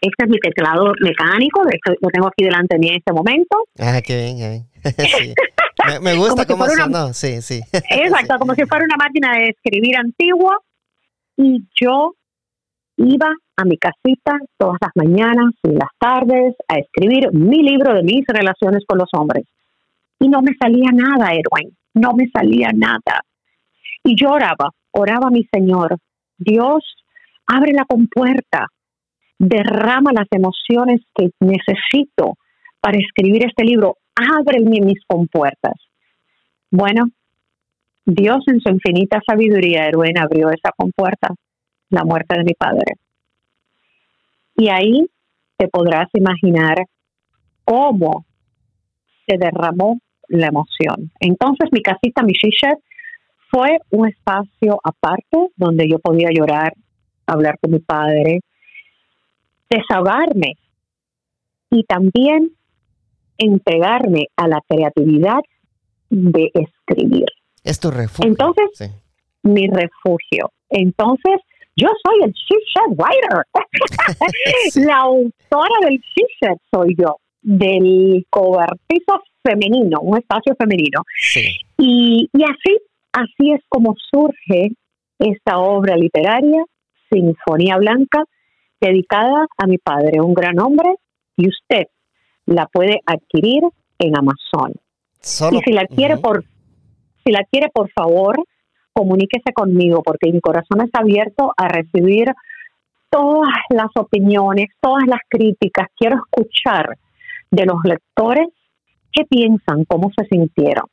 Este es mi teclado mecánico, lo tengo aquí delante de mí en este momento. Ah, qué bien, [LAUGHS] me, gusta cómo suena, sí, [LAUGHS] sí. Exacto, como si fuera una máquina de escribir antigua. Y yo iba a mi casita todas las mañanas y las tardes a escribir mi libro de mis relaciones con los hombres. Y no me salía nada, Erwin, no me salía nada. Y yo oraba, oraba a mi Señor, Dios, abre la compuerta, derrama las emociones que necesito para escribir este libro, ábreme mis compuertas. Bueno, Dios en su infinita sabiduría, Erwin, abrió esa compuerta, la muerte de mi padre. Y ahí te podrás imaginar cómo se derramó la emoción. Entonces mi casita, mi shisha, fue un espacio aparte donde yo podía llorar, hablar con mi padre, desahogarme y también entregarme a la creatividad de escribir. Es tu refugio. Entonces, mi refugio. Entonces, yo soy el She Writer. [LAUGHS] la autora del She soy yo, del cobertizo femenino, un espacio femenino. Y, y así Así es como surge esta obra literaria, Sinfonía Blanca, dedicada a mi padre, un gran hombre, y usted la puede adquirir en Amazon. y si la quiere por si la quiere por favor, comuníquese conmigo porque mi corazón está abierto a recibir todas las opiniones, todas las críticas. Quiero escuchar de los lectores qué piensan, cómo se sintieron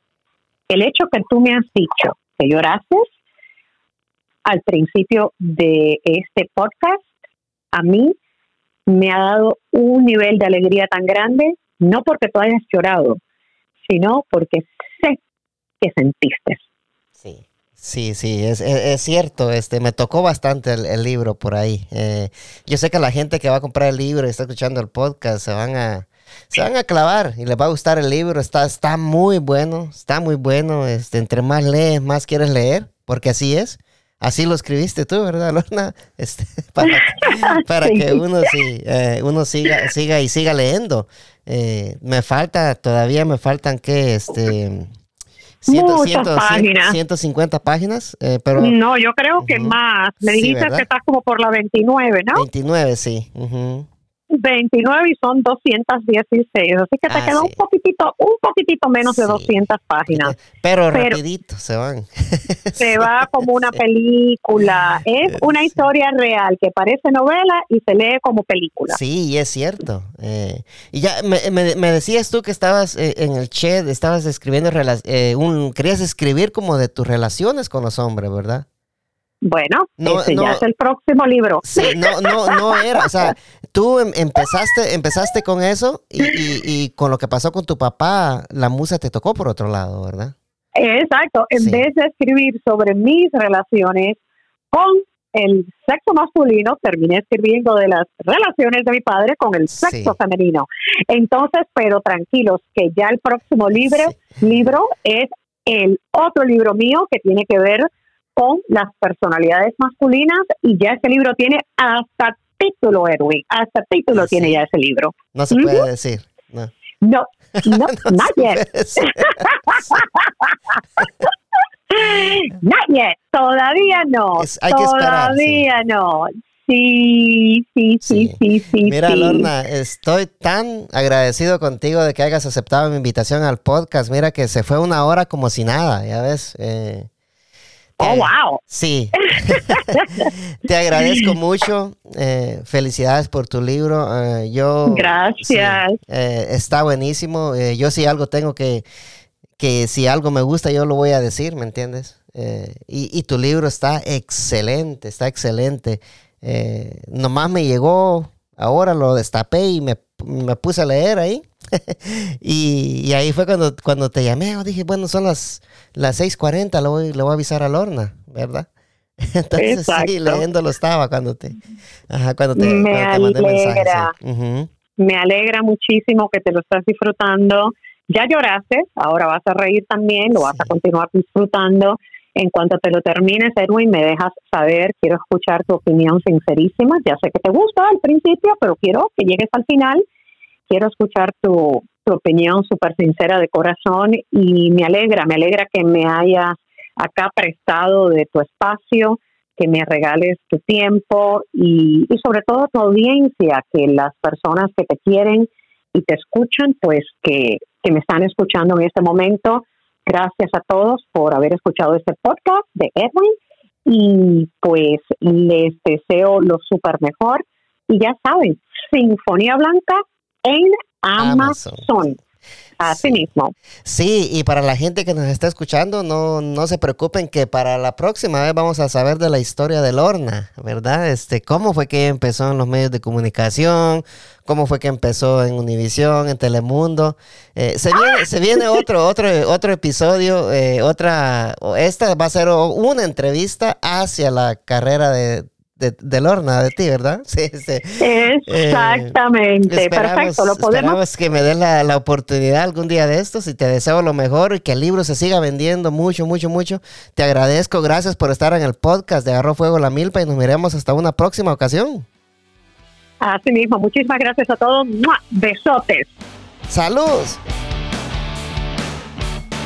el hecho que tú me has dicho que lloraste al principio de este podcast, a mí me ha dado un nivel de alegría tan grande, no porque tú hayas llorado, sino porque sé que sentiste. Sí. Sí, sí, es, cierto. Este, me tocó bastante el, libro por ahí. Eh, yo sé que la gente que va a comprar el libro y está escuchando el podcast se van a, se van a clavar y les va a gustar el libro. Está, está muy bueno, está muy bueno. Este, entre más lees, más quieres leer, porque así es. Así lo escribiste tú, ¿verdad, Lorna? [LAUGHS] Este, para, que [LAUGHS] uno, sí, eh, uno siga, siga y siga leyendo. Eh, me falta, todavía me faltan que, este, 150 páginas, eh, pero... No, yo creo que más. Me dijiste que estás como por la 29, ¿no? 29, sí. 29 y son 216, así que te ah, queda un poquitito, un poquitito menos de 200 páginas. Pero, rapidito se van. [LAUGHS] Se va como una película. Es una historia real que parece novela y se lee como película. Sí, es cierto. Eh, y ya me, me, decías tú que estabas eh, en el chat, estabas escribiendo, eh, un, querías escribir como de tus relaciones con los hombres, ¿verdad? Bueno, ese ya es el próximo libro. Sí, no, no, no era. O sea, tú em, empezaste, empezaste con eso y, y, con lo que pasó con tu papá, la musa te tocó por otro lado, ¿verdad? Exacto. En vez de escribir sobre mis relaciones con el sexo masculino, terminé escribiendo de las relaciones de mi padre con el sexo femenino. Entonces, pero tranquilos, que ya el próximo libro, libro es el otro libro mío que tiene que ver con las personalidades masculinas y ya ese libro tiene hasta título, Edwin, hasta título tiene ya ese libro. No se puede decir. No, no, [LAUGHS] no, not yet. [LAUGHS] not yet. Todavía no. Todavía no. Sí, sí, sí, sí, sí. Mira, Lorna, estoy tan agradecido contigo de que hayas aceptado mi invitación al podcast. Mira que se fue una hora como si nada, ya ves. Eh, oh, wow. Sí. [LAUGHS] Te agradezco mucho. Eh, felicidades por tu libro. Eh, yo. Gracias. está buenísimo. yo sí algo tengo que, que si algo me gusta, yo lo voy a decir, ¿me entiendes? y, y, tu libro está excelente, está excelente. Eh, nomás me llegó, ahora lo destapé y me, puse a leer ahí. [LAUGHS] y, ahí fue cuando, cuando te llamé, dije, bueno, son las, las 6.40, le voy, le voy a avisar a Lorna, ¿verdad? [LAUGHS] Entonces sí, leyéndolo estaba cuando te, cuando te, me alegra, mensaje. Me alegra muchísimo que te lo estás disfrutando. Ya lloraste, ahora vas a reír también, lo vas a continuar disfrutando. En cuanto te lo termines, Edwin, me dejas saber, quiero escuchar tu opinión sincerísima. Ya sé que te gusta al principio, pero quiero que llegues al final. Quiero escuchar tu, tu opinión súper sincera de corazón y me alegra, me alegra que me hayas acá prestado de tu espacio, que me regales tu tiempo y, y sobre todo tu audiencia, que las personas que te quieren y te escuchan, pues que, que me están escuchando en este momento, Gracias a todos por haber escuchado este podcast de Edwin y pues les deseo lo súper mejor. Y ya saben, Sinfonía Blanca en Amazon. Así mismo. Sí, y para la gente que nos está escuchando, no, no se preocupen que para la próxima vez vamos a saber de la historia de Lorna, ¿verdad? Este, cómo fue que empezó en los medios de comunicación, cómo fue que empezó en Univisión, en Telemundo. Eh, se, viene, se viene otro, [LAUGHS] otro, otro episodio, eh, otra, esta va a ser una entrevista hacia la carrera de, de, Lorna, de ti, ¿verdad? [LAUGHS] Sí, sí. Exactamente, perfecto, lo podemos. Esperamos que me des la, la, oportunidad algún día de estos y te deseo lo mejor y que el libro se siga vendiendo mucho, mucho, mucho. Te agradezco, gracias por estar en el podcast de Agarro Fuego la Milpa y nos miremos hasta una próxima ocasión. Así mismo, muchísimas gracias a todos. Besotes. Saludos.